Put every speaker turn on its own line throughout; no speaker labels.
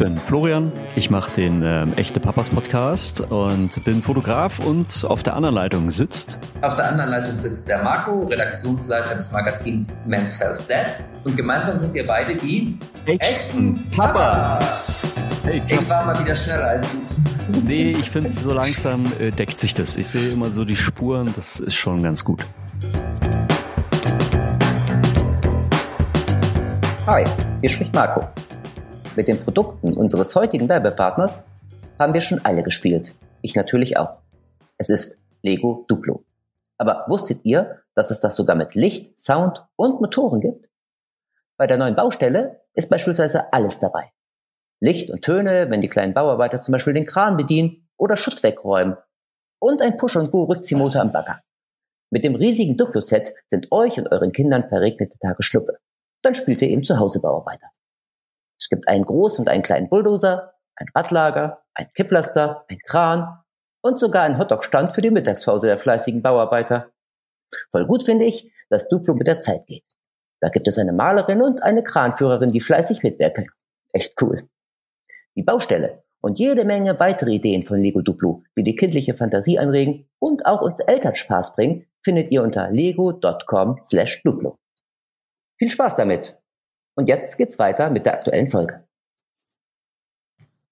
bin Florian, ich mache den ähm, Echte Papas Podcast und bin Fotograf und auf der anderen Leitung sitzt.
Auf der anderen Leitung sitzt der Marco, Redaktionsleiter des Magazins Men's Health Dad und gemeinsam sind wir beide die
echten, echten Papas.
Hey, ich war mal wieder schneller als
du. Nee, ich finde, so langsam äh, deckt sich das. Ich sehe immer so die Spuren, das ist schon ganz gut.
Hi, hier spricht Marco. Mit den Produkten unseres heutigen Werbepartners haben wir schon alle gespielt. Ich natürlich auch. Es ist Lego Duplo. Aber wusstet ihr, dass es das sogar mit Licht, Sound und Motoren gibt? Bei der neuen Baustelle ist beispielsweise alles dabei. Licht und Töne, wenn die kleinen Bauarbeiter zum Beispiel den Kran bedienen oder Schutt wegräumen. Und ein Push- und Go-Rückziehmotor am Bagger. Mit dem riesigen Duplo-Set sind euch und euren Kindern verregnete Tage Schnuppe. Dann spielt ihr eben zu Hause Bauarbeiter. Es gibt einen großen und einen kleinen Bulldozer, ein Radlager, ein Kipplaster, ein Kran und sogar einen Hotdog-Stand für die Mittagspause der fleißigen Bauarbeiter. Voll gut finde ich, dass Duplo mit der Zeit geht. Da gibt es eine Malerin und eine Kranführerin, die fleißig mitwirken. Echt cool. Die Baustelle und jede Menge weitere Ideen von Lego Duplo, die die kindliche Fantasie anregen und auch uns Eltern Spaß bringen, findet ihr unter lego.com slash Duplo. Viel Spaß damit und jetzt geht's weiter mit der aktuellen Folge.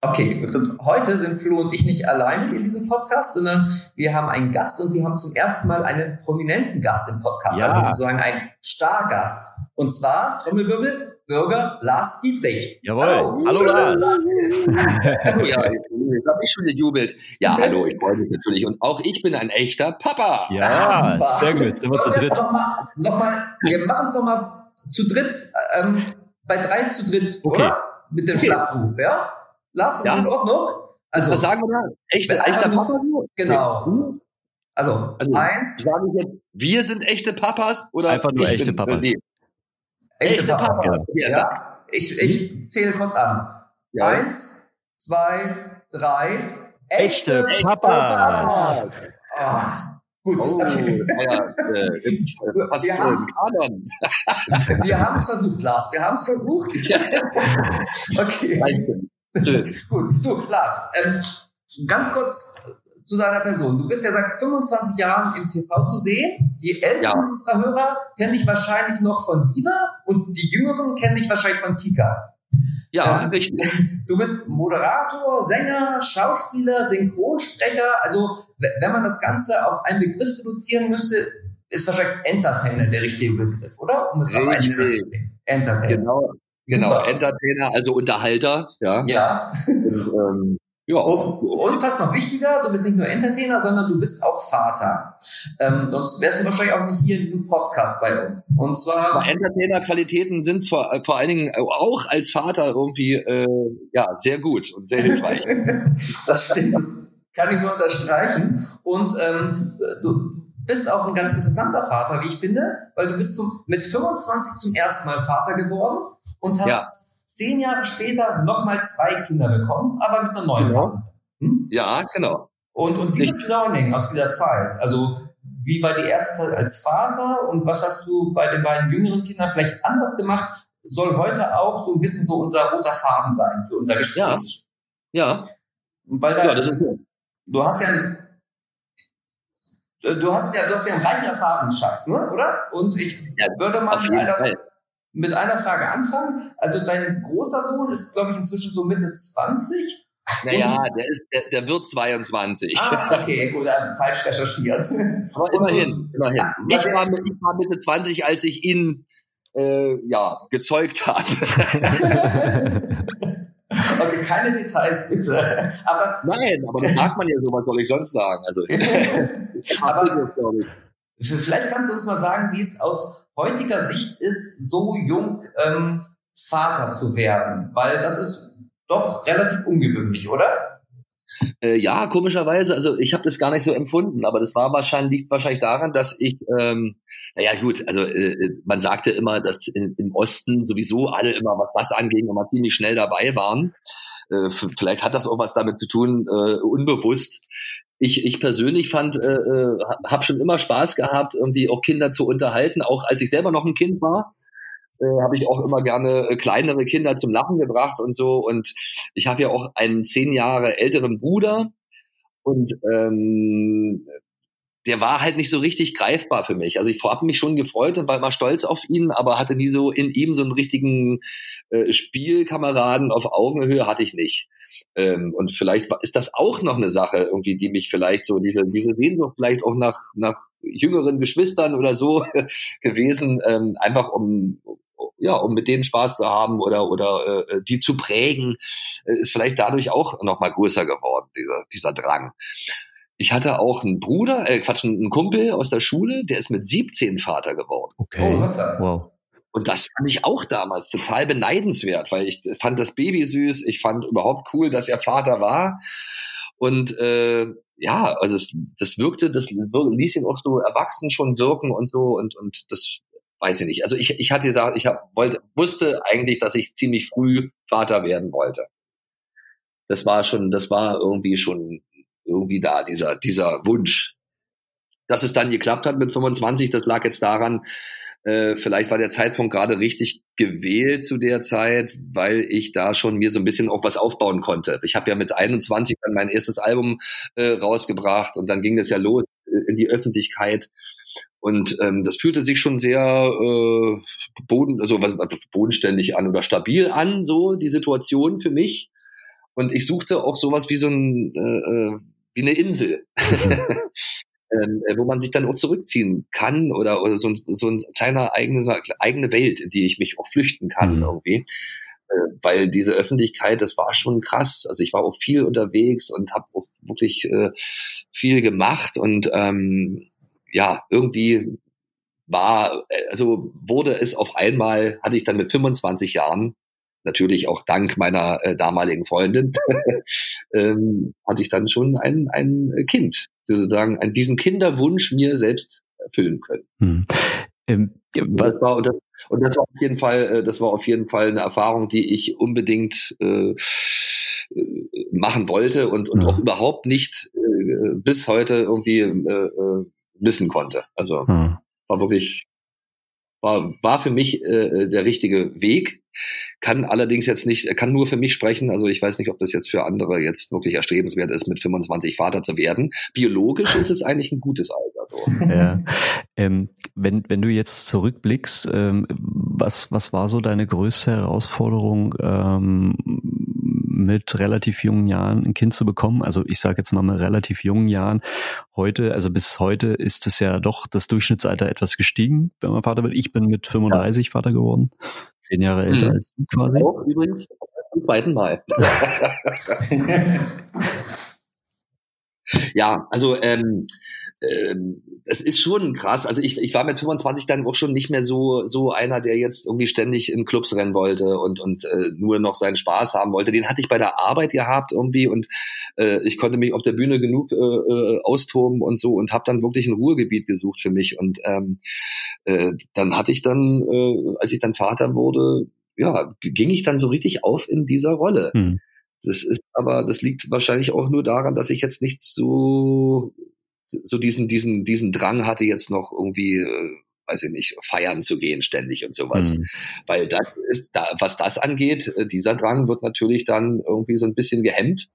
Okay, und heute sind Flo und ich nicht alleine in diesem Podcast, sondern wir haben einen Gast und wir haben zum ersten Mal einen prominenten Gast im Podcast, ja. also sozusagen einen Stargast. Und zwar, Trommelwirbel, Bürger Lars Dietrich.
Jawohl. Hallo, hallo Lars.
hallo, ja, jetzt habe ich schon gejubelt. Ja, hallo, ich freue mich natürlich. Und auch ich bin ein echter Papa.
Ja, ah, sehr gut. Sind wir zu dritt.
Nochmal, noch mal, wir machen es nochmal zu dritt, ähm, bei drei zu dritt, okay. oder? Mit dem okay. Schlachtruf, ja? Lars, ist ja. in Ordnung?
Also, Was sagen wir da? Echte, echter Papa?
Genau. Hm? Also, also eins.
Sagen jetzt, wir sind echte Papas oder?
Einfach nur echte Papas.
Nee. Echte, echte Papas. Papas. Ja. ja. Ich, ich zähle kurz an. Ja. Eins, zwei, drei.
Echte, echte Papas. Papas.
Oh. Gut. Oh, ja, äh, wir haben es versucht, Lars. Wir haben es versucht. okay. Gut. Du, Lars, ähm, ganz kurz zu deiner Person. Du bist ja seit 25 Jahren im TV zu sehen. Die Älteren ja. unserer Hörer kennen dich wahrscheinlich noch von Viva und die Jüngeren kennen dich wahrscheinlich von Kika.
Ja, ähm, richtig.
Du bist Moderator, Sänger, Schauspieler, Synchronsprecher. Also, wenn man das Ganze auf einen Begriff reduzieren müsste, ist wahrscheinlich Entertainer der richtige Begriff, oder?
Um es auf einen zu bringen. Entertainer. Genau, genau. Entertainer, also Unterhalter, ja.
Ja. Und, ähm, ja. Und, und fast noch wichtiger, du bist nicht nur Entertainer, sondern du bist auch Vater. Ähm, sonst wärst du wahrscheinlich auch nicht hier in diesem Podcast bei uns. Und zwar.
Entertainer-Qualitäten sind vor, äh, vor allen Dingen auch als Vater irgendwie äh, ja sehr gut und sehr hilfreich.
das stimmt, das kann ich nur unterstreichen. Und ähm, du bist auch ein ganz interessanter Vater, wie ich finde, weil du bist zum, mit 25 zum ersten Mal Vater geworden und hast ja zehn Jahre später nochmal zwei Kinder bekommen, aber mit einer neuen
genau. Hm? Ja, genau.
Und, und dieses Nicht. Learning aus dieser Zeit, also wie war die erste Zeit als Vater und was hast du bei den beiden jüngeren Kindern vielleicht anders gemacht, soll heute auch so ein bisschen so unser roter Faden sein für unser Gespräch.
Ja. ja.
Weil da, ja, das ist gut. du hast ja ein, du hast ja, du hast ja einen reichen Erfahrungsschatz, ne? oder? Und ich ja, würde mal mit einer, mit einer Frage anfangen. Also dein großer Sohn ist, glaube ich, inzwischen so Mitte 20.
Naja, der, ist, der, der wird 22.
Ah, okay, gut, falsch recherchiert.
Aber immerhin, immerhin. Ich war, ich war Mitte 20, als ich ihn äh, ja, gezeugt habe.
okay, keine Details bitte.
Aber, Nein, aber das sagt man ja so, was soll ich sonst sagen? Also,
aber, vielleicht kannst du uns mal sagen, wie es aus heutiger Sicht ist, so jung ähm, Vater zu werden? Weil das ist doch relativ ungewöhnlich, oder?
Äh, ja, komischerweise, also ich habe das gar nicht so empfunden, aber das war wahrscheinlich, liegt wahrscheinlich daran, dass ich, ähm, naja gut, also äh, man sagte immer, dass in, im Osten sowieso alle immer, was das anging, immer ziemlich schnell dabei waren. Äh, vielleicht hat das auch was damit zu tun, äh, unbewusst, ich, ich persönlich fand, äh, äh habe schon immer Spaß gehabt, irgendwie auch Kinder zu unterhalten, auch als ich selber noch ein Kind war. äh, habe ich auch immer gerne äh, kleinere Kinder zum Lachen gebracht und so. Und ich habe ja auch einen zehn Jahre älteren Bruder und ähm, der war halt nicht so richtig greifbar für mich. Also ich habe mich schon gefreut und war immer stolz auf ihn, aber hatte nie so in ihm so einen richtigen äh, Spielkameraden auf Augenhöhe hatte ich nicht. Ähm, und vielleicht ist das auch noch eine Sache irgendwie, die mich vielleicht so diese diese Sehnsucht vielleicht auch nach nach jüngeren Geschwistern oder so gewesen, ähm, einfach um ja, um mit denen Spaß zu haben oder oder äh, die zu prägen, äh, ist vielleicht dadurch auch noch mal größer geworden dieser dieser Drang. Ich hatte auch einen Bruder, äh, Quatsch, einen Kumpel aus der Schule, der ist mit 17 Vater geworden.
Okay. Oh, was wow.
Und das fand ich auch damals total beneidenswert, weil ich fand das Baby süß, ich fand überhaupt cool, dass er Vater war. Und äh, ja, also es, das wirkte, das ließ ihn auch so erwachsen schon wirken und so und und das weiß ich nicht. Also ich, ich hatte gesagt, ich hab, wollte, wusste eigentlich, dass ich ziemlich früh Vater werden wollte. Das war schon, das war irgendwie schon irgendwie da, dieser, dieser Wunsch. Dass es dann geklappt hat mit 25, das lag jetzt daran, äh, vielleicht war der Zeitpunkt gerade richtig gewählt zu der Zeit, weil ich da schon mir so ein bisschen auch was aufbauen konnte. Ich habe ja mit 21 dann mein erstes Album äh, rausgebracht und dann ging das ja los in die Öffentlichkeit. Und ähm, das fühlte sich schon sehr äh, boden, also was, bodenständig an oder stabil an, so die Situation für mich. Und ich suchte auch sowas wie so ein äh, äh wie eine Insel, ähm, äh, wo man sich dann auch zurückziehen kann oder, oder so, so ein kleiner eigene, eigene Welt, in die ich mich auch flüchten kann mhm. irgendwie. Äh, weil diese Öffentlichkeit, das war schon krass. Also ich war auch viel unterwegs und habe auch wirklich äh, viel gemacht und ähm, ja, irgendwie war, äh, also wurde es auf einmal, hatte ich dann mit 25 Jahren natürlich auch dank meiner äh, damaligen Freundin, ähm, hatte ich dann schon ein, ein Kind, sozusagen an diesem Kinderwunsch mir selbst erfüllen können. Hm. Ähm, und, das war, und, das, und das war auf jeden Fall, äh, das war auf jeden Fall eine Erfahrung, die ich unbedingt äh, äh machen wollte und, und ja. auch überhaupt nicht äh, bis heute irgendwie äh, äh missen konnte. Also ja. war wirklich war, war für mich äh, der richtige Weg. Kann allerdings jetzt nicht, kann nur für mich sprechen. Also ich weiß nicht, ob das jetzt für andere jetzt wirklich erstrebenswert ist, mit 25 Vater zu werden. Biologisch ist es eigentlich ein gutes Alter. So.
Ja. Ähm, wenn, wenn du jetzt zurückblickst, ähm, was, was war so deine größte Herausforderung ähm, mit relativ jungen Jahren ein Kind zu bekommen. Also ich sage jetzt mal mit relativ jungen Jahren. Heute, also bis heute ist es ja doch das Durchschnittsalter etwas gestiegen, wenn man Vater wird. Ich bin mit 35 ja. Vater geworden. Zehn Jahre älter mhm. als du quasi.
Auch übrigens zum zweiten Mal. ja, also ähm, ähm, es ist schon krass. Also ich, ich war mit 25 dann auch schon nicht mehr so so einer, der jetzt irgendwie ständig in Clubs rennen wollte und und äh, nur noch seinen Spaß haben wollte. Den hatte ich bei der Arbeit gehabt irgendwie und äh, ich konnte mich auf der Bühne genug äh, äh, austoben und so und habe dann wirklich ein Ruhegebiet gesucht für mich. Und ähm, äh, dann hatte ich dann, äh, als ich dann Vater wurde, ja, ging ich dann so richtig auf in dieser Rolle. Hm. Das ist aber, das liegt wahrscheinlich auch nur daran, dass ich jetzt nicht so so diesen, diesen, diesen Drang hatte jetzt noch irgendwie, äh, weiß ich nicht, feiern zu gehen ständig und sowas. Mhm. Weil das ist, da, was das angeht, äh, dieser Drang wird natürlich dann irgendwie so ein bisschen gehemmt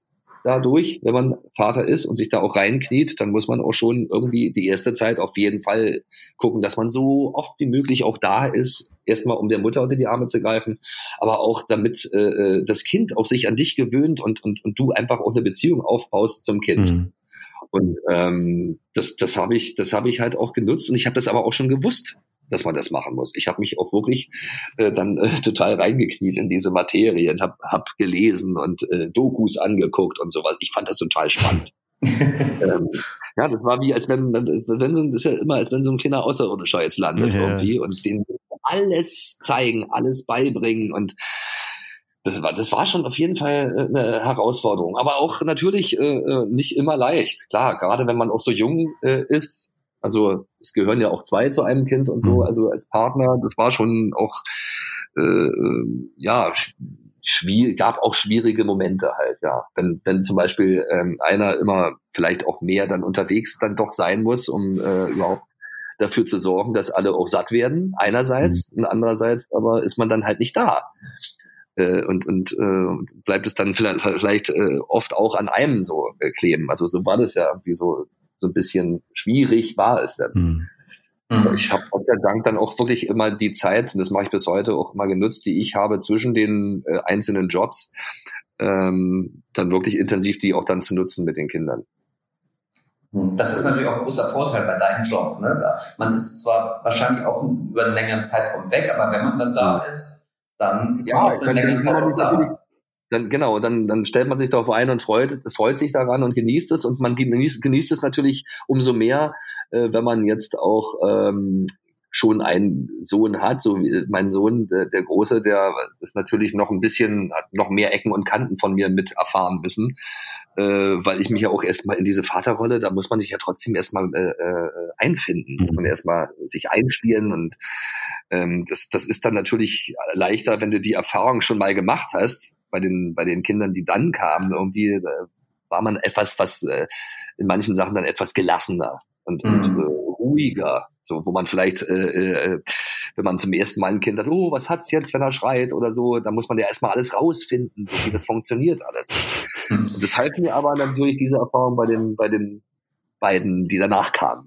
dadurch, wenn man Vater ist und sich da auch reinkniet, dann muss man auch schon irgendwie die erste Zeit auf jeden Fall gucken, dass man so oft wie möglich auch da ist, erstmal um der Mutter unter die Arme zu greifen, aber auch damit äh, äh das Kind auch sich an dich gewöhnt und, und, und du einfach auch eine Beziehung aufbaust zum Kind. Mhm. Und ähm, das, das habe ich, das habe ich halt auch genutzt und ich habe das aber auch schon gewusst, dass man das machen muss. Ich habe mich auch wirklich äh, dann äh, total reingekniet in diese Materie und habe hab gelesen und äh, Dokus angeguckt und sowas. Ich fand das total spannend. ähm, ja, das war wie als wenn, wenn so, das ist ja immer, als wenn so ein kleiner Außerirdischer jetzt landet ja. irgendwie und den alles zeigen, alles beibringen und das war, das war schon auf jeden Fall äh, eine Herausforderung. Aber auch natürlich äh, äh, nicht immer leicht. Klar, gerade wenn man auch so jung äh, ist. Also es gehören ja auch zwei zu einem Kind und so, mhm. also als Partner. Das war schon auch, äh, äh ja, schwierig, gab auch schwierige Momente halt, ja. Wenn, wenn zum Beispiel ähm, einer immer vielleicht auch mehr dann unterwegs dann doch sein muss, um äh, überhaupt dafür zu sorgen, dass alle auch satt werden, einerseits, mhm. und andererseits aber ist man dann halt nicht da. Äh, und und äh, bleibt es dann vielleicht, vielleicht äh, oft auch an einem so äh, kleben. Also so war das ja irgendwie so, so ein bisschen schwierig war es dann. Mhm. Mhm. Ich habe Gott sei Dank dann auch wirklich immer die Zeit, und das mache ich bis heute auch immer genutzt, die ich habe zwischen den äh, einzelnen Jobs, ähm, dann wirklich intensiv die auch dann zu nutzen mit den Kindern.
Hm. Das ist natürlich auch ein großer Vorteil bei deinem Job. Ne? Da, man ist zwar wahrscheinlich auch über einen längeren Zeitraum weg, aber wenn man dann da hm. ist, dann ist ja, man auch für längeren Zeitraum da.
Dann, genau, dann, dann stellt man sich darauf ein und freut, freut sich daran und genießt es. Und man genießt, genießt es natürlich umso mehr, äh, wenn man jetzt auch ähm, schon einen Sohn hat, so wie mein Sohn, der, der Große, der ist natürlich noch ein bisschen, hat noch mehr Ecken und Kanten von mir mit erfahren müssen, äh, weil ich mich ja auch erstmal in diese Vaterrolle, da muss man sich ja trotzdem erstmal äh, äh, einfinden, muss man erstmal sich einspielen und ähm, das, das ist dann natürlich leichter, wenn du die Erfahrung schon mal gemacht hast, bei den, bei den Kindern, die dann kamen, irgendwie äh, war man etwas, was äh, in manchen Sachen dann etwas gelassener und, mhm. und äh, ruhiger so, wo man vielleicht, äh, äh, wenn man zum ersten Mal ein Kind hat, oh, was hat's jetzt, wenn er schreit oder so, dann muss man ja erstmal alles rausfinden, so wie das funktioniert alles. Mhm. Und das halten mir aber natürlich diese Erfahrung bei den, bei den beiden, die danach kamen.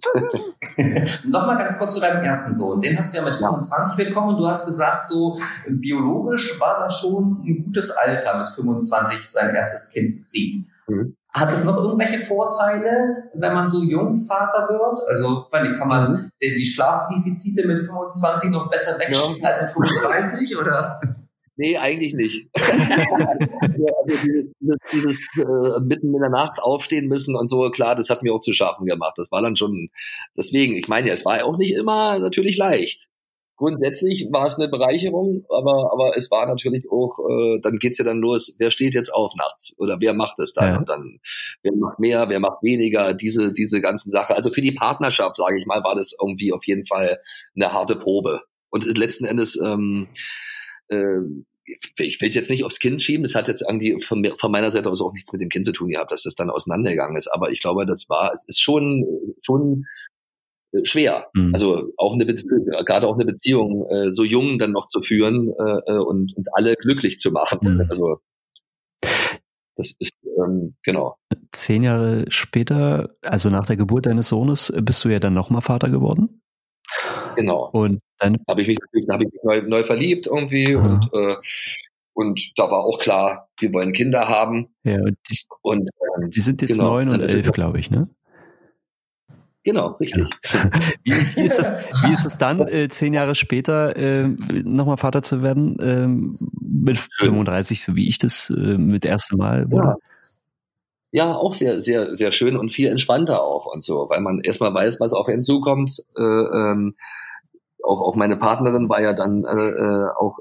Nochmal ganz kurz zu deinem ersten Sohn. Den hast du ja mit 25 bekommen und du hast gesagt, so biologisch war das schon ein gutes Alter, mit 25 sein erstes Kind zu kriegen. Mhm. Hat es noch irgendwelche Vorteile, wenn man so jung Vater wird? Also kann man mhm. die Schlafdefizite mit 25 noch besser wegschieben ja. als mit 35 oder?
Nee, eigentlich nicht. also dieses, dieses, dieses äh, mitten in der Nacht aufstehen müssen und so, klar, das hat mir auch zu schaffen gemacht. Das war dann schon, deswegen, ich meine ja, es war ja auch nicht immer natürlich leicht grundsätzlich war es eine Bereicherung, aber, aber es war natürlich auch, äh, dann geht's ja dann los, wer steht jetzt auf nachts oder wer macht es dann ja. und dann, wer macht mehr, wer macht weniger, diese, diese ganzen Sachen. Also für die Partnerschaft, sage ich mal, war das irgendwie auf jeden Fall eine harte Probe. Und letzten Endes, ähm, äh, ich will es jetzt nicht aufs Kind schieben, das hat jetzt irgendwie von, von meiner Seite aus auch nichts mit dem Kind zu tun gehabt, dass das dann auseinandergegangen ist. Aber ich glaube, das war, es ist schon, schon äh, schwer. Mhm. Also auch eine Beziehung, gerade auch eine Beziehung äh, so jung dann noch zu führen äh, äh, und, und alle glücklich zu machen. Mhm. Also das ist ähm, genau.
Zehn Jahre später, also nach der Geburt deines Sohnes, bist du ja dann nochmal Vater geworden.
Genau.
Und dann
habe ich mich, hab ich mich neu, neu verliebt irgendwie mhm. und äh, und da war auch klar, wir wollen Kinder haben.
Ja, und die, und, ähm, die sind jetzt genau, neun und elf, glaube ich, ne?
Genau, richtig.
Wie, wie, ist, es, wie ist es dann, äh, zehn Jahre später äh, nochmal Vater zu werden, äh, mit 35, so wie ich das äh, mit ersten Mal wurde?
Ja. ja. auch sehr, sehr, sehr schön und viel entspannter auch und so, weil man erstmal weiß, was auf einen zukommt. Äh, ähm, auch, auch meine Partnerin war ja dann äh, äh auch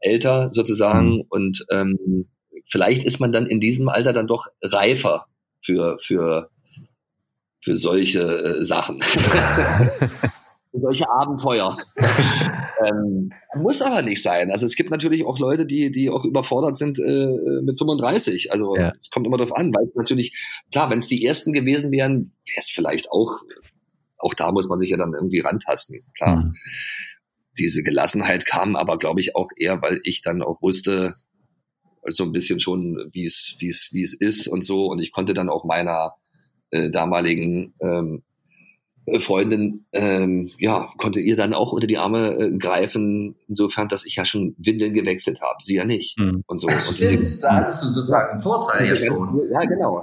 älter sozusagen mhm. und ähm, vielleicht ist man dann in diesem Alter dann doch reifer für, für für solche äh, Sachen. für solche Abenteuer. ähm, muss aber nicht sein. Also es gibt natürlich auch Leute, die, die auch überfordert sind äh, mit 35. Also ja. es kommt immer darauf an, weil natürlich, klar, wenn es die ersten gewesen wären, wäre es vielleicht auch, auch da muss man sich ja dann irgendwie rantasten. Klar. Mhm. Diese Gelassenheit kam aber, glaube ich, auch eher, weil ich dann auch wusste, so ein bisschen schon, wie es, wie es, wie es ist und so. Und ich konnte dann auch meiner äh, damaligen ähm, Freundin, ähm, ja, konnte ihr dann auch unter die Arme äh, greifen, insofern, dass ich ja schon Windeln gewechselt habe, sie ja nicht.
Mhm. Und so. Und stimmt, die, da hattest du sozusagen einen Vorteil ja schon.
Ja, genau.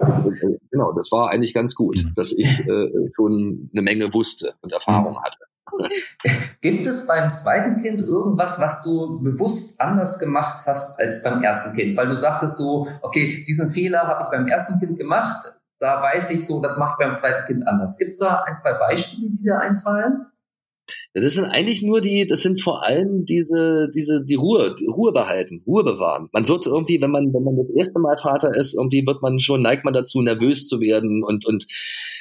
Genau, das war eigentlich ganz gut, mhm. dass ich äh, schon eine Menge wusste und Erfahrung mhm. hatte.
Gibt es beim zweiten Kind irgendwas, was du bewusst anders gemacht hast als beim ersten Kind? Weil du sagtest so, okay, diesen Fehler habe ich beim ersten Kind gemacht, da weiß ich so, das mache ich beim zweiten Kind anders. Gibt es da ein, zwei Beispiele, die dir einfallen?
Ja, das sind eigentlich nur die, das sind vor allem diese, diese, die Ruhe, die Ruhe behalten, Ruhe bewahren. Man wird irgendwie, wenn man, wenn man das erste Mal Vater ist, irgendwie wird man schon, neigt man dazu, nervös zu werden und, und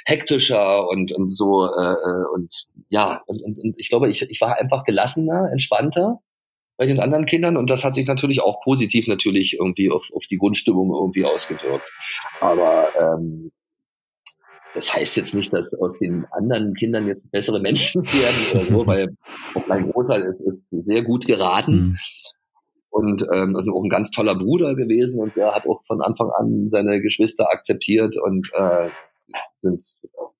hektischer und, und so, äh, äh und ja, und, und, und ich glaube, ich, ich war einfach gelassener, entspannter bei den anderen Kindern und das hat sich natürlich auch positiv natürlich irgendwie auf, auf die Grundstimmung irgendwie ausgewirkt. Aber ähm, das heißt jetzt nicht, dass aus den anderen Kindern jetzt bessere Menschen werden oder so, weil auch mein Großer ist, ist sehr gut geraten. Mhm. Und ähm, ist auch ein ganz toller Bruder gewesen und er hat auch von Anfang an seine Geschwister akzeptiert und äh, sind,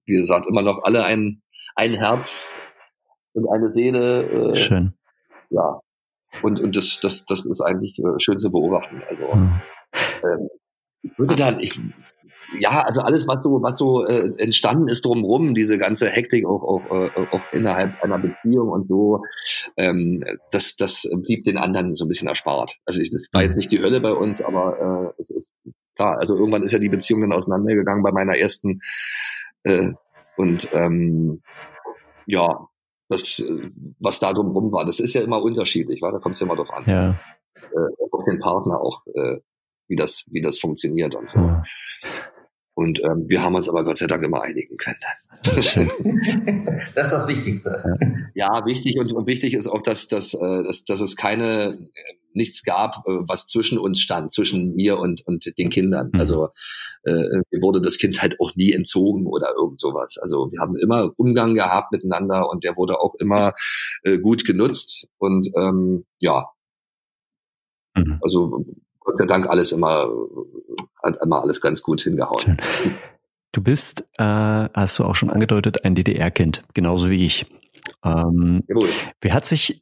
wie gesagt, immer noch alle ein, ein Herz und eine Seele.
Äh, Schön.
Ja. Und, und das, das, das ist eigentlich äh, schön zu beobachten. Also mhm. ähm, ich würde dann, ich ja, also alles, was so, was so äh, entstanden ist drumherum, diese ganze Hektik auch, auch, äh, auch innerhalb einer Beziehung und so, ähm, das, das blieb den anderen so ein bisschen erspart. Also ich, das war jetzt nicht die Hölle bei uns, aber äh, es ist klar, also irgendwann ist ja die Beziehung dann auseinandergegangen bei meiner ersten äh, und ähm, ja, das, was da drumherum war, das ist ja immer unterschiedlich, weil da kommt es ja immer drauf an.
Ja.
Äh, auf den Partner auch, äh, wie das, wie das funktioniert und so. Ja. Und ähm, wir haben uns aber Gott sei Dank immer einigen können.
das ist das Wichtigste.
Ja, wichtig und, und wichtig ist auch, dass, dass, äh, dass, dass es keine äh, nichts gab, äh, was zwischen uns stand, zwischen mir und, und den Kindern. Mhm. Also äh, mir wurde das Kind halt auch nie entzogen oder irgend sowas. Also wir haben immer Umgang gehabt miteinander und der wurde auch immer äh, gut genutzt. Und ähm, ja, mhm. also Gott sei Dank alles immer hat einmal alles ganz gut hingehauen. Schön.
Du bist, äh, hast du auch schon angedeutet, ein DDR-Kind, genauso wie ich. Ähm. Wie hat sich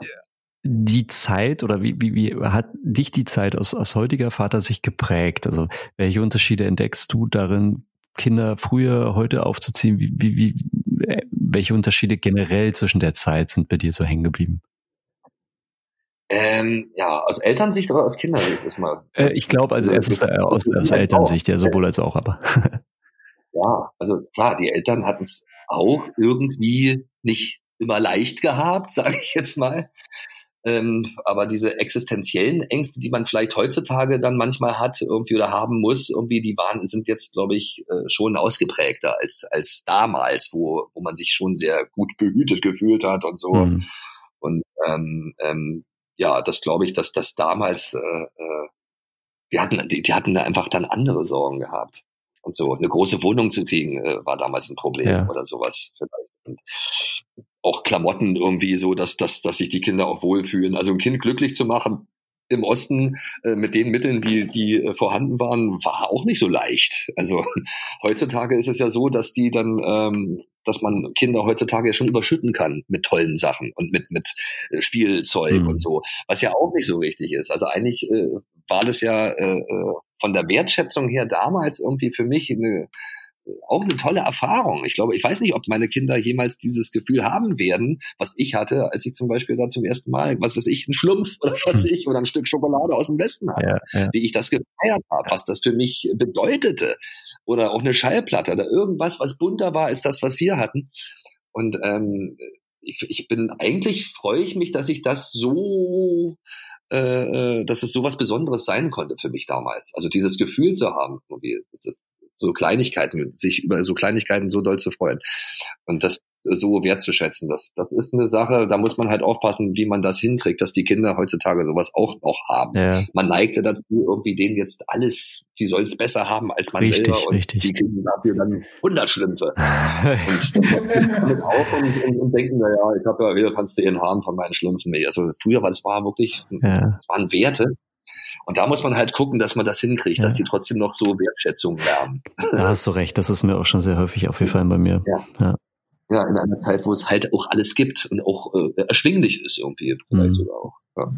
die Zeit oder wie, wie, wie hat dich die Zeit aus, aus heutiger Vater sich geprägt? Also welche Unterschiede entdeckst du darin, Kinder früher, heute aufzuziehen? Wie, wie, wie, äh, welche Unterschiede generell zwischen der Zeit sind bei dir so hängen geblieben?
Ähm, ja, aus Elternsicht oder aus Kindersicht ist mal.
Äh, ich glaube, also erstens äh, aus, aus Elternsicht, ja, sowohl als auch, aber.
ja, also klar, die Eltern hatten es auch irgendwie nicht immer leicht gehabt, sage ich jetzt mal. Ähm, aber diese existenziellen Ängste, die man vielleicht heutzutage dann manchmal hat irgendwie oder haben muss, irgendwie, die waren, sind jetzt, glaube ich, äh, schon ausgeprägter als, als damals, wo, wo man sich schon sehr gut behütet gefühlt hat und so. Mhm. Und ähm, ähm, ja, das glaube ich, dass das damals, äh, äh, wir hatten, die, die hatten da einfach dann andere Sorgen gehabt. Und so eine große Wohnung zu kriegen, äh, war damals ein Problem ja. oder sowas vielleicht. Und auch Klamotten irgendwie so, dass, dass, dass sich die Kinder auch wohlfühlen. Also ein Kind glücklich zu machen, im Osten äh, mit den Mitteln, die, die äh, vorhanden waren, war auch nicht so leicht. Also heutzutage ist es ja so, dass die dann, ähm, dass man Kinder heutzutage ja schon überschütten kann mit tollen Sachen und mit, mit äh, Spielzeug mhm. und so, was ja auch nicht so richtig ist. Also eigentlich äh, war das ja äh, äh von der Wertschätzung her damals irgendwie für mich eine auch eine tolle Erfahrung. Ich glaube, ich weiß nicht, ob meine Kinder jemals dieses Gefühl haben werden, was ich hatte, als ich zum Beispiel da zum ersten Mal, was weiß ich, ein Schlumpf oder was weiß ich, oder ein Stück Schokolade aus dem Westen hatte. Ja, ja. Wie ich das gefeiert habe, was das für mich bedeutete. Oder auch eine Schallplatte oder irgendwas, was bunter war als das, was wir hatten. Und ähm, ich, ich bin eigentlich freue ich mich, dass ich das so äh, äh dass es so was Besonderes sein konnte für mich damals. Also dieses Gefühl zu haben, das ist, so Kleinigkeiten, sich über so Kleinigkeiten so doll zu freuen. Und das so wertzuschätzen. Das, das ist eine Sache, da muss man halt aufpassen, wie man das hinkriegt, dass die Kinder heutzutage sowas auch noch haben. Ja. Man neigte dazu, irgendwie denen jetzt alles, die sollen es besser haben als man
richtig,
selber
und richtig.
die kriegen dafür dann 100 Schlümpfe. und damit auf und, und, und denken, naja, ich habe ja, wieder kannst du ihren Haaren von meinen Schlümpfen. Also früher war das war wirklich, ja. das waren Werte, und da muss man halt gucken, dass man das hinkriegt, ja. dass die trotzdem noch so Wertschätzung lernen.
Da hast du recht, das ist mir auch schon sehr häufig aufgefallen bei mir.
Ja. ja. Ja, in einer Zeit, wo es halt auch alles gibt und auch äh, erschwinglich ist irgendwie, vielleicht mhm. sogar auch. Ja.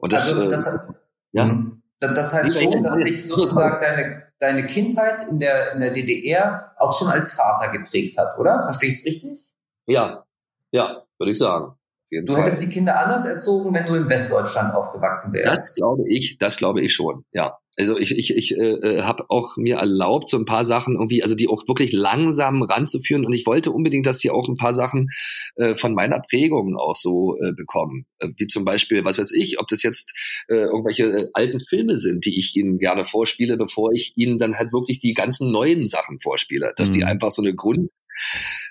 Und das, also das, äh, ja. Mhm. das heißt schon, dass dich sozusagen deine, deine Kindheit in der, in der DDR auch schon als Vater geprägt hat, oder? Verstehe ich es richtig?
Ja, ja, würde ich sagen.
Du Fall. hättest die Kinder anders erzogen, wenn du in Westdeutschland aufgewachsen wärst.
Das glaube ich, das glaube ich schon, ja. Also ich, ich, ich äh, äh habe auch mir erlaubt, so ein paar Sachen irgendwie, also die auch wirklich langsam ranzuführen. Und ich wollte unbedingt, dass sie auch ein paar Sachen äh, von meiner Prägung auch so äh, bekommen. Äh, wie zum Beispiel, was weiß ich, ob das jetzt äh, irgendwelche äh, alten Filme sind, die ich ihnen gerne vorspiele, bevor ich ihnen dann halt wirklich die ganzen neuen Sachen vorspiele. Dass mhm. die einfach so eine Grund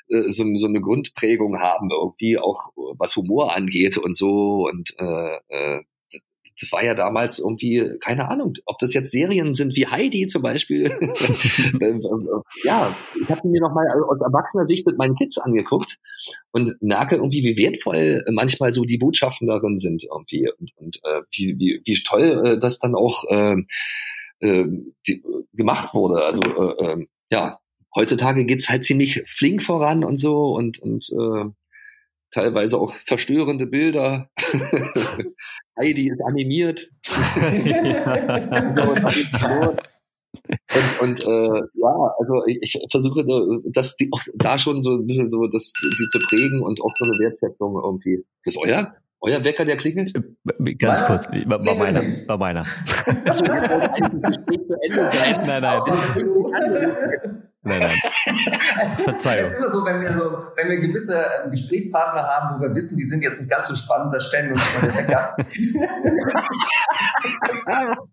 äh, so, so eine Grundprägung haben, irgendwie auch was Humor angeht und so. Und äh, äh, das war ja damals irgendwie, keine Ahnung, ob das jetzt Serien sind wie Heidi zum Beispiel. Ähm, ja, ich habe mir noch mal aus erwachsener Sicht mit meinen Kids angeguckt und merke irgendwie, wie wertvoll manchmal so die Botschaften darin sind irgendwie und, und äh, wie, wie, wie toll äh, das dann auch äh, äh, die, gemacht wurde. Also äh, äh, ja, heutzutage geht's halt ziemlich flink voran und so und, und äh, teilweise auch verstörende Bilder. Heidi ist animiert. und, und äh, ja, also ich, ich versuche das die, auch da schon so ein bisschen so das die zu prägen und auch so eine Wertschätzung irgendwie. Ist das euer? Euer Wecker, der klingelt?
Ganz meiner? kurz, war, war meiner. War meiner. Nein, nein. Nein, nein.
Verzeihung. Es ist immer so, wenn wir so, wenn wir gewisse ähm, Gesprächspartner haben, wo wir wissen, die sind jetzt nicht ganz so spannend, da stellen wir uns mal den Wecker.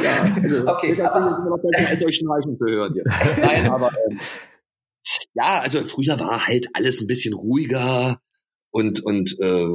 ja, also, okay, aber, als euch schnarchen zu hören. Jetzt. Nein, aber ähm, ja, also früher war halt alles ein bisschen ruhiger und und äh,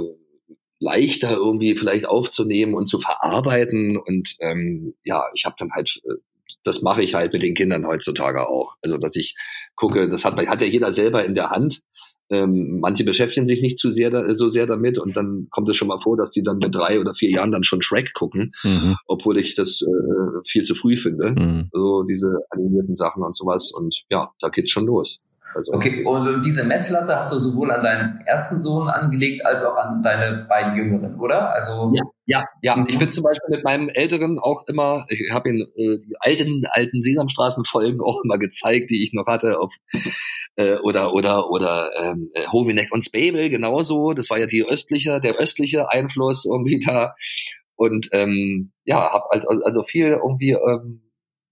leichter irgendwie vielleicht aufzunehmen und zu verarbeiten. Und ähm, ja, ich habe dann halt, äh, das mache ich halt mit den Kindern heutzutage auch. Also dass ich gucke, das hat, hat ja jeder selber in der Hand. Ähm, manche beschäftigen sich nicht zu sehr da, so sehr damit und dann kommt es schon mal vor, dass die dann mit drei oder vier Jahren dann schon Shrek gucken, mhm. obwohl ich das äh, viel zu früh finde. Mhm. So diese animierten Sachen und sowas und ja, da geht's schon los.
Also okay, und diese Messlatte hast du sowohl an deinen ersten Sohn angelegt als auch an deine beiden Jüngeren, oder? Also
ja, ja, ja. Mhm. Ich bin zum Beispiel mit meinem Älteren auch immer, ich habe ihn äh, die alten alten Sesamstraßenfolgen auch immer gezeigt, die ich noch hatte, auf, äh, oder oder oder ähm, Hovineck und Spabel genauso. Das war ja die östliche, der östliche Einfluss irgendwie da. Und ähm, ja, habe also viel irgendwie ähm,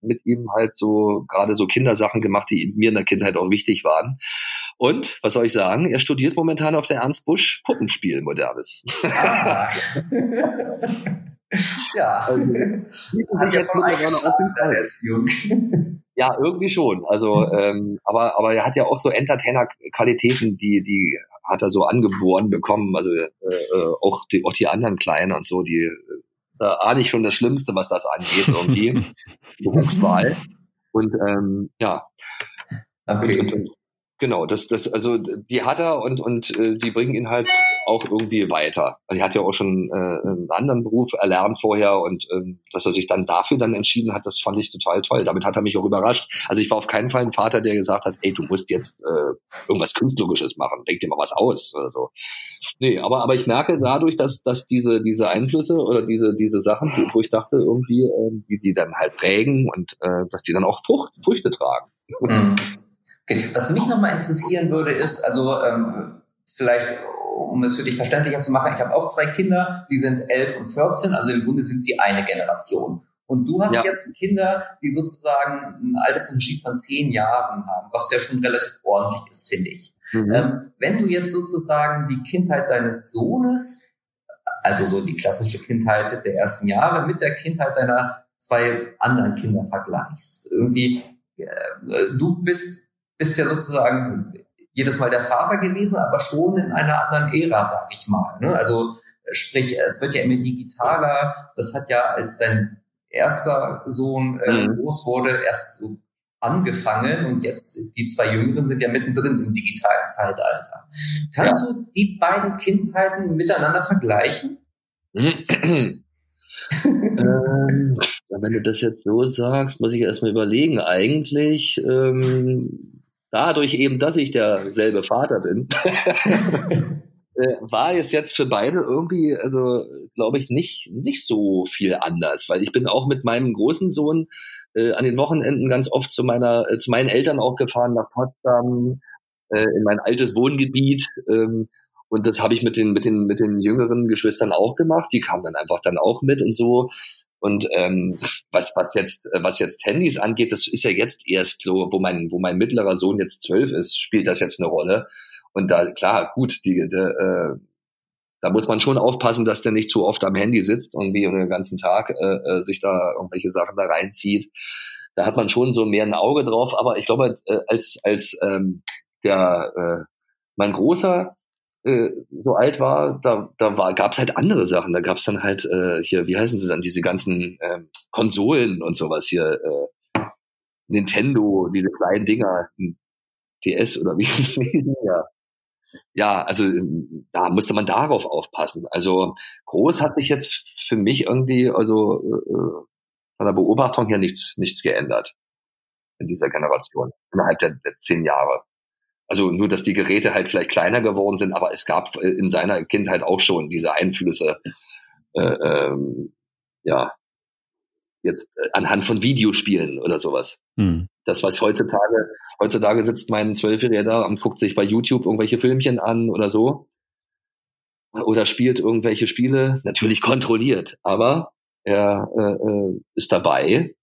mit ihm halt so gerade so Kindersachen gemacht, die mir in der Kindheit auch wichtig waren. Und was soll ich sagen? Er studiert momentan auf der Ernst Busch Puppenspiel modernes. Ah.
ja. Also, Hat ja voll Erziehung.
Ja, irgendwie schon. Also, ähm, aber aber er hat ja auch so Entertainer-Qualitäten, die die hat er so angeboren bekommen. Also äh, äh auch die auch die anderen Kleinen und so, die da ahne ich schon das Schlimmste, was das angeht, irgendwie. Berufswahl. Und ähm, ja. Okay. Und, und, und, genau, das, das, also die hat er und, und äh, die bringen ihn halt auch irgendwie weiter. Also er hat ja auch schon äh, einen anderen Beruf erlernt vorher und ähm, dass er sich dann dafür dann entschieden hat, das fand ich total toll. Damit hat er mich auch überrascht. Also ich war auf keinen Fall ein Vater, der gesagt hat, ey, du musst jetzt äh, irgendwas Künstlerisches machen, denk dir mal was aus oder so. Nee, aber, aber ich merke dadurch, dass, dass diese, diese Einflüsse oder diese, diese Sachen, die, wo ich dachte, irgendwie, äh, wie die dann halt prägen und äh, dass die dann auch Frucht, Früchte tragen. Mhm.
Okay. Was mich nochmal interessieren würde, ist, also ähm, vielleicht um es für dich verständlicher zu machen, ich habe auch zwei Kinder, die sind elf und 14, also im Grunde sind sie eine Generation. Und du hast ja. jetzt Kinder, die sozusagen einen Altersunterschied von zehn Jahren haben, was ja schon relativ ordentlich ist, finde ich. Mhm. Ähm, wenn du jetzt sozusagen die Kindheit deines Sohnes, also so die klassische Kindheit der ersten Jahre mit der Kindheit deiner zwei anderen Kinder vergleichst, irgendwie, äh, du bist, bist ja sozusagen jedes Mal der Vater gewesen, aber schon in einer anderen Ära, sag ich mal. Ne? Also sprich, es wird ja immer digitaler. Das hat ja, als dein erster Sohn äh, mhm. groß wurde, erst so angefangen und jetzt die zwei Jüngeren sind ja mittendrin im digitalen Zeitalter. Kannst ja. du die beiden Kindheiten miteinander vergleichen?
ähm, wenn du das jetzt so sagst, muss ich erstmal überlegen. Eigentlich ähm, dadurch eben, dass ich derselbe Vater bin, äh, war es jetzt für beide irgendwie, also glaube ich, nicht, nicht so viel anders, weil ich bin auch mit meinem großen Sohn äh, an den Wochenenden ganz oft zu meiner, äh, zu meinen Eltern auch gefahren nach Potsdam, äh, in mein altes Wohngebiet. Ähm, und das habe ich mit den, mit den, mit den jüngeren Geschwistern auch gemacht. Die kamen dann einfach dann auch mit und so. Und ähm, was, was jetzt, was jetzt Handys angeht, das ist ja jetzt erst so, wo mein, wo mein mittlerer Sohn jetzt zwölf ist, spielt das jetzt eine Rolle. Und da, klar, gut, die, die äh, da muss man schon aufpassen, dass der nicht zu oft am Handy sitzt und wie den ganzen Tag äh, äh, sich da irgendwelche Sachen da reinzieht. Da hat man schon so mehr ein Auge drauf. Aber ich glaube, äh, als als ähm, der äh, mein großer äh, so alt war, da, da war, gab's halt andere Sachen. Da gab's dann halt äh, hier, wie heißen sie dann, diese ganzen äh, Konsolen und sowas hier, äh, Nintendo, diese kleinen Dinger, DS oder wie ja. Ja, also da musste man darauf aufpassen. Also groß hat sich jetzt für mich irgendwie, also äh, von der Beobachtung her nichts, nichts geändert in dieser Generation, innerhalb der, der zehn Jahre. Also nur, dass die Geräte halt vielleicht kleiner geworden sind, aber es gab in seiner Kindheit auch schon diese Einflüsse, äh, ähm, ja, jetzt äh, anhand von Videospielen oder sowas. Hm. Das, was heutzutage, heutzutage sitzt mein Zwölfjähriger da und guckt sich bei YouTube irgendwelche Filmchen an oder so. Oder spielt irgendwelche Spiele, natürlich kontrolliert, aber er äh, äh ist dabei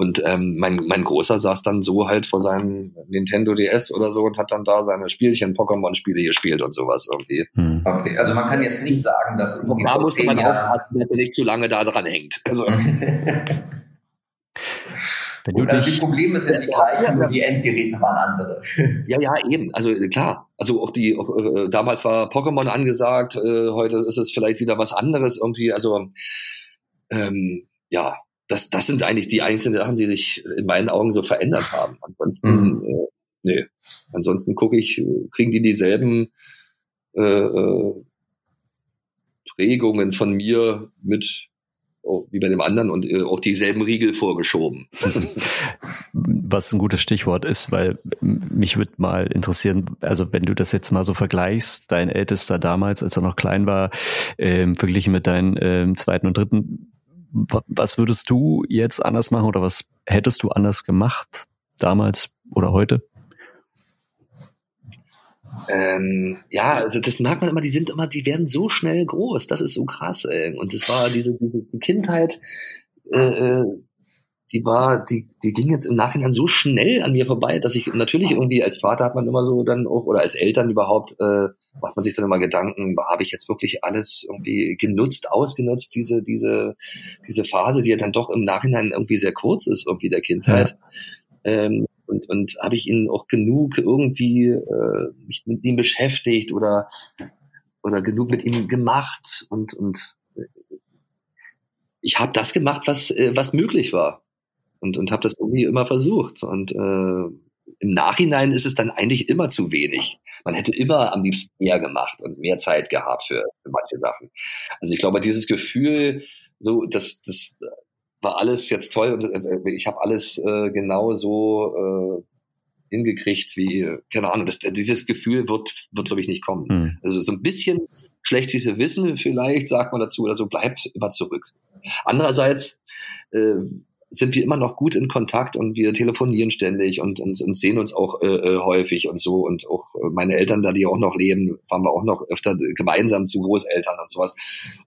und ähm, mein, mein Großer saß dann so halt vor seinem Nintendo DS oder so und hat dann da seine Spielchen, Pokémon-Spiele gespielt und sowas irgendwie.
Hm. Okay, also man kann jetzt nicht sagen, dass
irgendwie da muss man aufpassen, dass er nicht zu lange da dran hängt. Also.
Wenn du also die Probleme sind die gleichen, nur die Endgeräte waren andere.
Ja, ja, eben. Also klar. Also auch die, auch, äh, damals war Pokémon angesagt, äh, heute ist es vielleicht wieder was anderes irgendwie. Also ähm, ja, das, das sind eigentlich die einzelnen Sachen, die sich in meinen Augen so verändert haben. Ansonsten, mhm. äh, nee. Ansonsten gucke ich, kriegen die dieselben äh, äh, Regungen von mir mit oh, wie bei dem anderen und äh, auch dieselben Riegel vorgeschoben.
Was ein gutes Stichwort ist, weil mich würde mal interessieren, also wenn du das jetzt mal so vergleichst, dein Ältester damals, als er noch klein war, ähm, verglichen mit deinem ähm, zweiten und dritten, was würdest du jetzt anders machen oder was hättest du anders gemacht damals oder heute?
Ähm, ja, also das merkt man immer, die sind immer, die werden so schnell groß, das ist so krass, ey. Und das war diese, diese die Kindheit, äh, äh die war, die, die ging jetzt im Nachhinein so schnell an mir vorbei, dass ich natürlich irgendwie als Vater hat man immer so dann auch, oder als Eltern überhaupt, äh, macht man sich dann immer Gedanken, habe ich jetzt wirklich alles irgendwie genutzt, ausgenutzt, diese, diese, diese Phase, die ja dann doch im Nachhinein irgendwie sehr kurz ist, irgendwie der Kindheit. Ja. Ähm, und, und habe ich ihn auch genug irgendwie äh, mich mit ihm beschäftigt oder oder genug mit ihm gemacht und und ich habe das gemacht, was äh, was möglich war und, und habe das irgendwie immer versucht. Und äh, im Nachhinein ist es dann eigentlich immer zu wenig. Man hätte immer am liebsten mehr gemacht und mehr Zeit gehabt für, für manche Sachen. Also ich glaube, dieses Gefühl, so, das, das war alles jetzt toll und äh, ich habe alles äh, genau so äh, hingekriegt, wie, keine Ahnung, das, dieses Gefühl wird, wird glaube ich, nicht kommen. Hm. Also so ein bisschen schlechtes Wissen vielleicht, sagt man dazu, oder so, bleibt immer zurück. Andererseits, äh, sind wir immer noch gut in Kontakt und wir telefonieren ständig und, und, und sehen uns auch äh, äh, häufig und so. Und auch äh, meine Eltern, da die auch noch leben, fahren wir auch noch öfter gemeinsam zu Großeltern und sowas.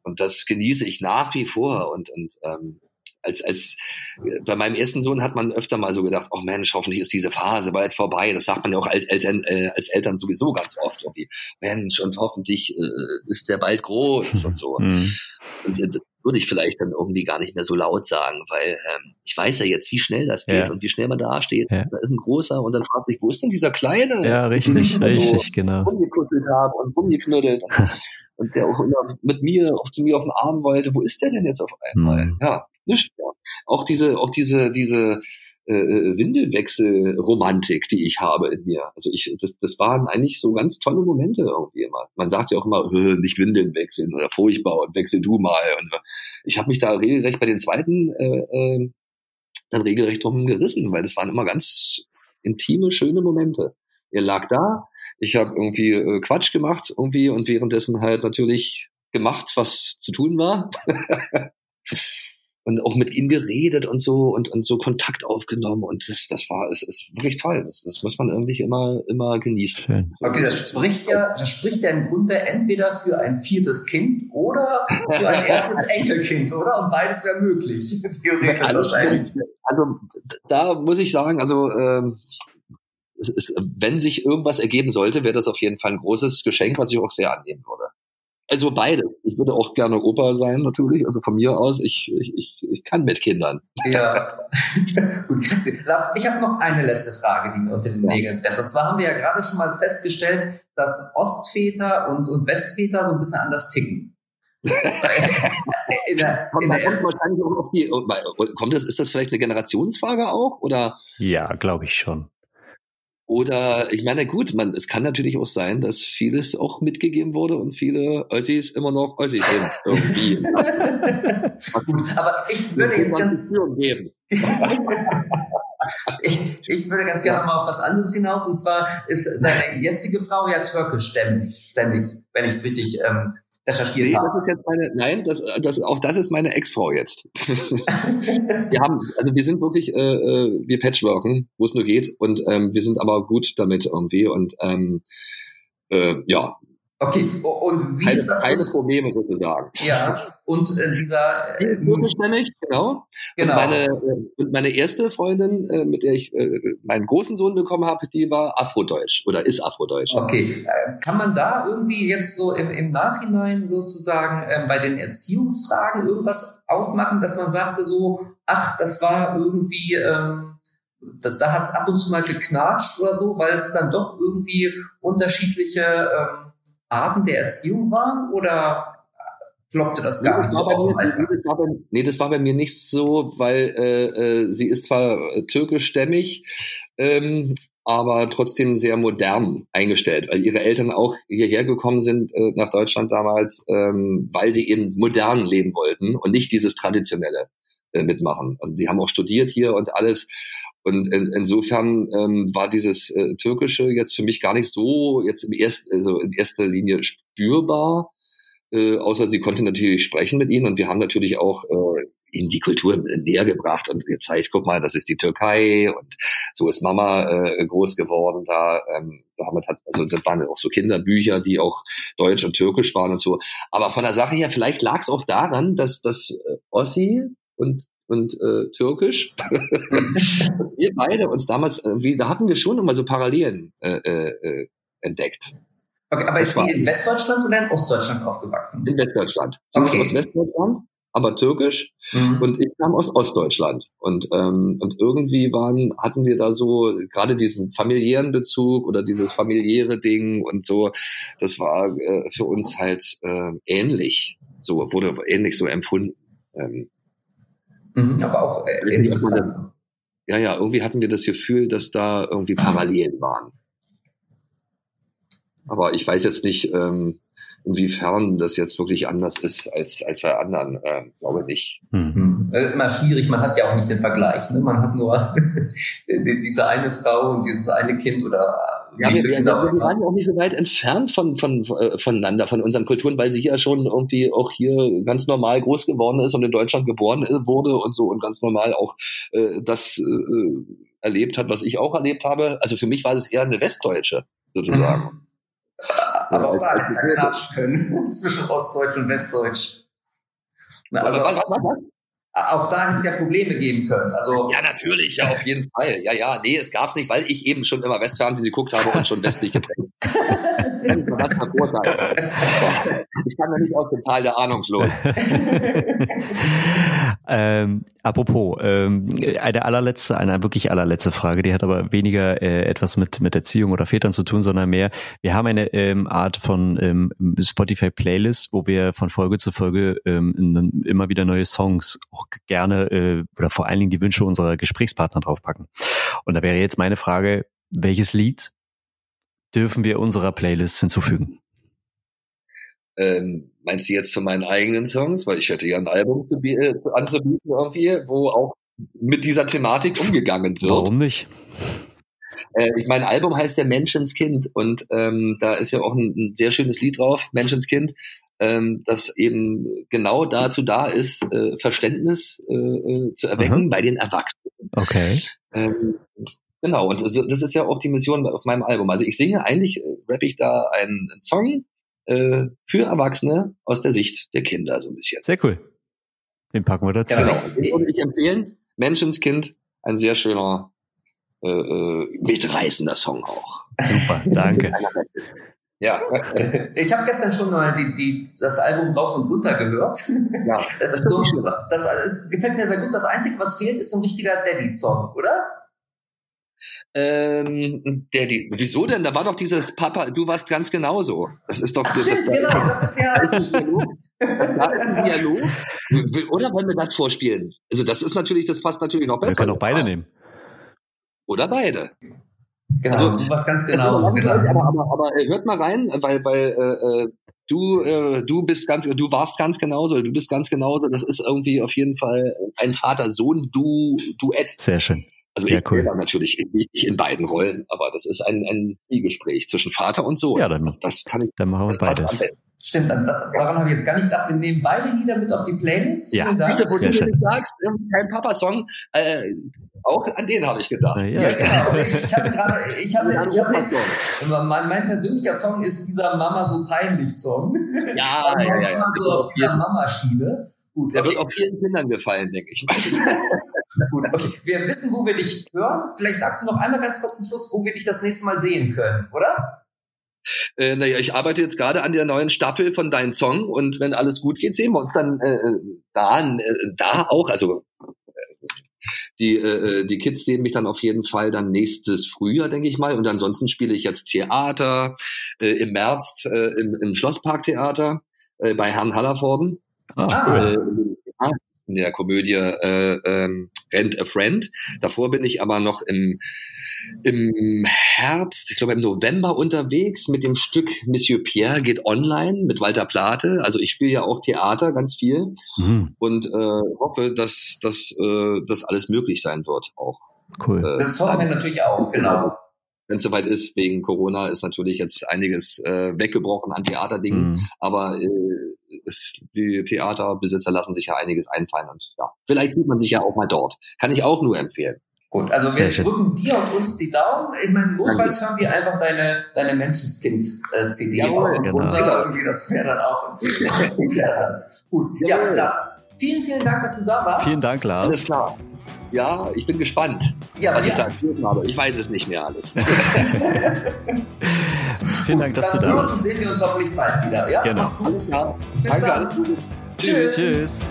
Und das genieße ich nach wie vor. Und, und ähm, als, als äh, bei meinem ersten Sohn hat man öfter mal so gedacht, oh Mensch, hoffentlich ist diese Phase bald vorbei. Das sagt man ja auch als Eltern, äh, als Eltern sowieso ganz oft. Irgendwie, Mensch, und hoffentlich äh, ist der bald groß und so. Mhm. Und äh, würde ich vielleicht dann irgendwie gar nicht mehr so laut sagen, weil ähm, ich weiß ja jetzt, wie schnell das geht ja. und wie schnell man da steht. Ja. Da ist ein großer und dann fragt sich, wo ist denn dieser Kleine?
Ja, richtig, richtig, so genau.
Rumgekuschelt habe und rumgeknuddelt und, und der auch immer mit mir, auch zu mir auf den Arm wollte, wo ist der denn jetzt auf einmal? Mhm. Ja, nicht. Ja. Auch diese, auch diese, diese äh, äh, Windelwechselromantik, die ich habe in mir. Also ich, das, das waren eigentlich so ganz tolle Momente irgendwie immer. Man sagt ja auch immer, nicht Windeln wechseln oder furchtbar und wechsel du mal. Und ich habe mich da regelrecht bei den zweiten äh, äh, dann regelrecht drum gerissen, weil das waren immer ganz intime, schöne Momente. Er lag da, ich habe irgendwie äh, Quatsch gemacht irgendwie und währenddessen halt natürlich gemacht, was zu tun war. und auch mit ihm geredet und so und, und so Kontakt aufgenommen und das, das war, es ist wirklich toll. Das, das muss man irgendwie immer, immer genießen. Schön.
Okay, das spricht ja, das spricht ja im Grunde entweder für ein viertes Kind oder für ein erstes Enkelkind, oder? Und beides wäre möglich, theoretisch also, wahrscheinlich.
Also da muss ich sagen, also ähm, ist, wenn sich irgendwas ergeben sollte, wäre das auf jeden Fall ein großes Geschenk, was ich auch sehr annehmen würde. Also beides. Ich würde auch gerne Opa sein, natürlich. Also von mir aus, ich, ich, ich, ich kann mit Kindern.
Ja. Gut. Lars, ich habe noch eine letzte Frage, die mir unter den Nägeln brennt. Und zwar haben wir ja gerade schon mal festgestellt, dass Ostväter und, und Westväter so ein bisschen anders ticken.
in der, in der wahrscheinlich auch auf die, kommt das, ist das vielleicht eine Generationsfrage auch? Oder?
Ja, glaube ich schon.
Oder ich meine, gut, man, es kann natürlich auch sein, dass vieles auch mitgegeben wurde und viele Ossis immer noch Ossis sind. Irgendwie.
Aber ich würde jetzt ganz. Ich, ich würde ganz gerne mal auf was anderes hinaus. Und zwar ist deine jetzige Frau ja türkischstämmig, stämmig, wenn ich es richtig ähm, recherchiert nee, habe.
Das ist jetzt meine, nein, das, das, auch das ist meine Ex-Frau jetzt. wir haben, also wir sind wirklich, äh, äh, wir patchworken, wo es nur geht, und ähm, wir sind aber gut damit irgendwie und ähm, äh, ja,
Okay, und wie
keine,
ist das?
Keine Probleme sozusagen.
Ja, und äh, dieser.
Äh, nämlich, genau. genau. Und meine, äh, meine erste Freundin, äh, mit der ich äh, meinen großen Sohn bekommen habe, die war Afrodeutsch oder ist Afrodeutsch.
Okay, äh, kann man da irgendwie jetzt so im, im Nachhinein sozusagen äh, bei den Erziehungsfragen irgendwas ausmachen, dass man sagte so, ach, das war irgendwie. Ähm, da, da hat es ab und zu mal geknatscht oder so, weil es dann doch irgendwie unterschiedliche ähm, Arten der Erziehung waren oder ploppte das gar nee, nicht so auf
mir, nee, das war bei, nee, das war bei mir nicht so, weil äh, äh, sie ist zwar türkischstämmig, ähm, aber trotzdem sehr modern eingestellt, weil ihre Eltern auch hierher gekommen sind äh, nach Deutschland damals, ähm, weil sie eben modern leben wollten und nicht dieses traditionelle äh, mitmachen. Und die haben auch studiert hier und alles. Und in, insofern ähm, war dieses äh, Türkische jetzt für mich gar nicht so jetzt im erst, also in erster Linie spürbar, äh, außer sie konnte natürlich sprechen mit ihnen und wir haben natürlich auch äh, ihnen die Kultur näher gebracht und gezeigt, guck mal, das ist die Türkei und so ist Mama äh, groß geworden da. Ähm, damit hat, also das waren auch so Kinderbücher, die auch deutsch und türkisch waren und so. Aber von der Sache her, vielleicht lag es auch daran, dass das äh, Ossi und und äh, Türkisch. wir beide uns damals, äh, wie, da hatten wir schon immer so Parallelen äh, äh, entdeckt.
Okay, aber das ist sie in Westdeutschland oder in Ostdeutschland aufgewachsen?
In Westdeutschland. Sie okay. aus Westdeutschland, aber türkisch. Mhm. Und ich kam aus Ostdeutschland. Und, ähm, und irgendwie waren, hatten wir da so gerade diesen familiären Bezug oder dieses familiäre Ding und so. Das war äh, für uns halt äh, ähnlich. So, wurde ähnlich so empfunden. Ähm,
Mhm, aber auch äh, interessant.
Ja, ja, irgendwie hatten wir das Gefühl, dass da irgendwie Parallelen waren. Aber ich weiß jetzt nicht, ähm, inwiefern das jetzt wirklich anders ist als, als bei anderen, äh, glaube nicht.
Mhm. Äh, immer schwierig, man hat ja auch nicht den Vergleich. Ne? Man hat nur diese eine Frau und dieses eine Kind oder
ja, wir, wir, wir waren ja auch nicht so weit entfernt von, von, äh, voneinander, von unseren Kulturen, weil sie ja schon irgendwie auch hier ganz normal groß geworden ist und in Deutschland geboren wurde und so und ganz normal auch äh, das äh, erlebt hat, was ich auch erlebt habe. Also für mich war es eher eine Westdeutsche sozusagen. Mhm.
Aber auch da hätte es erklatschen können zwischen Ostdeutsch und Westdeutsch. Na, also, was, was, was? Auch da hätte es ja Probleme geben können. Also
ja, natürlich, ja, auf jeden Fall. Ja, ja, nee, es gab es nicht, weil ich eben schon immer Westfernsehen geguckt habe und schon westlich geprägt. ich kann ja nicht aus dem Tal der Ahnungslos.
ähm, apropos, ähm, eine allerletzte, eine wirklich allerletzte Frage, die hat aber weniger äh, etwas mit, mit Erziehung oder Vätern zu tun, sondern mehr, wir haben eine ähm, Art von ähm, Spotify-Playlist, wo wir von Folge zu Folge ähm, immer wieder neue Songs auch gerne äh, oder vor allen Dingen die Wünsche unserer Gesprächspartner draufpacken. Und da wäre jetzt meine Frage, welches Lied dürfen wir unserer Playlist hinzufügen?
Ähm, meinst du jetzt für meinen eigenen Songs? Weil ich hätte ja ein Album äh, anzubieten irgendwie, wo auch mit dieser Thematik umgegangen wird.
Warum nicht?
Äh, mein Album heißt der Menschenskind und ähm, da ist ja auch ein, ein sehr schönes Lied drauf, Menschenskind ähm, das eben genau dazu da ist, äh, Verständnis äh, äh, zu erwecken mhm. bei den Erwachsenen.
Okay.
Ähm, genau, und also, das ist ja auch die Mission auf meinem Album. Also ich singe eigentlich, äh, rappe ich da einen, einen Song äh, für Erwachsene aus der Sicht der Kinder so ein bisschen.
Sehr cool. Den packen wir dazu.
Genau, den würde ich empfehlen. Menschenskind, ein sehr schöner, äh, äh, mitreißender Song auch.
Super, danke.
Ja.
Ich habe gestern schon mal die, die, das Album rauf und runter gehört.
Ja,
das, so, das, das gefällt mir sehr gut. Das Einzige, was fehlt, ist so ein richtiger Daddy-Song, oder?
Ähm, Daddy. Wieso denn? Da war doch dieses Papa, du warst ganz genauso. Das ist doch
Ach, stimmt,
das,
genau, das ist ja.
das ist ein Dialog. Oder wollen wir das vorspielen? Also das ist natürlich, das passt natürlich noch besser.
Wir können auch beide nehmen.
Oder beide.
Genau, also, du warst ganz genau. genau.
Aber, aber, aber hört mal rein, weil, weil äh, du, äh, du bist ganz, du warst ganz genauso, du bist ganz genauso. Das ist irgendwie auf jeden Fall ein Vater-Sohn-Duett.
Sehr schön.
Also
ja,
ich
cool.
bin natürlich nicht in beiden Rollen, aber das ist ein, ein Zwiegespräch zwischen Vater und Sohn.
Ja, dann,
das, das kann ich,
dann machen wir beides.
Stimmt, dann das, daran habe ich jetzt gar nicht gedacht. Wir nehmen beide Lieder mit auf die Playlist.
Ja,
Dank.
Wo du mir sagst, kein Papa-Song, äh, auch an den habe ich gedacht.
Ja,
Ja, genau. Ich hatte gerade, ich hatte, ich hatte, mein, mein persönlicher Song ist dieser Mama so peinlich Song.
Ja, ja, ja.
Immer so auf dieser Mama-Schiene.
Gut, der wird auch vielen Kindern gefallen, denke ich.
Gut, okay. Wir wissen, wo wir dich hören. Vielleicht sagst du noch einmal ganz kurz zum Schluss, wo wir dich das nächste Mal sehen können, oder?
Äh, naja, ich arbeite jetzt gerade an der neuen Staffel von Dein Song und wenn alles gut geht, sehen wir uns dann äh, da, äh, da auch. Also äh, die, äh, die Kids sehen mich dann auf jeden Fall dann nächstes Frühjahr, denke ich mal. Und ansonsten spiele ich jetzt Theater äh, im März äh, im, im Schlossparktheater äh, bei Herrn Hallervorden.
Ah,
cool. In der Komödie äh, ähm, Rent a Friend. Davor bin ich aber noch im, im Herbst, ich glaube im November unterwegs mit dem Stück Monsieur Pierre geht online mit Walter Plate. Also ich spiele ja auch Theater ganz viel
Mhm.
und äh, hoffe, dass, dass äh, das alles möglich sein wird auch.
Cool.
Äh,
Das hoffen wir natürlich auch, genau.
Wenn es soweit ist, wegen Corona ist natürlich jetzt einiges äh, weggebrochen an Theaterdingen,
Mhm.
aber äh, es, die Theaterbesitzer lassen sich ja einiges einfallen und ja, vielleicht sieht man sich ja auch mal dort. Kann ich auch nur empfehlen.
Gut, also wir drücken dir und uns die Daumen. Ich meine, notfalls hören wir einfach deine, deine Menschenskind-CD
Jawohl,
auf und
genau.
runter. Irgendwie, das wäre dann auch ein guter Ersatz. Gut, ja,
Jawohl.
Lars, vielen, vielen Dank, dass du da warst.
Vielen Dank,
Alles
Lars.
klar. Ja, ich bin gespannt,
Ja,
was ich da
ja.
empfohlen habe. Ich weiß es nicht mehr alles.
Vielen Dank, dass du da warst.
sehen wir uns hoffentlich bald wieder. Ja,
Genau.
mach's gut.
Alles klar.
Bis
Danke,
dann.
alles Gute.
Tschüss.
Tschüss.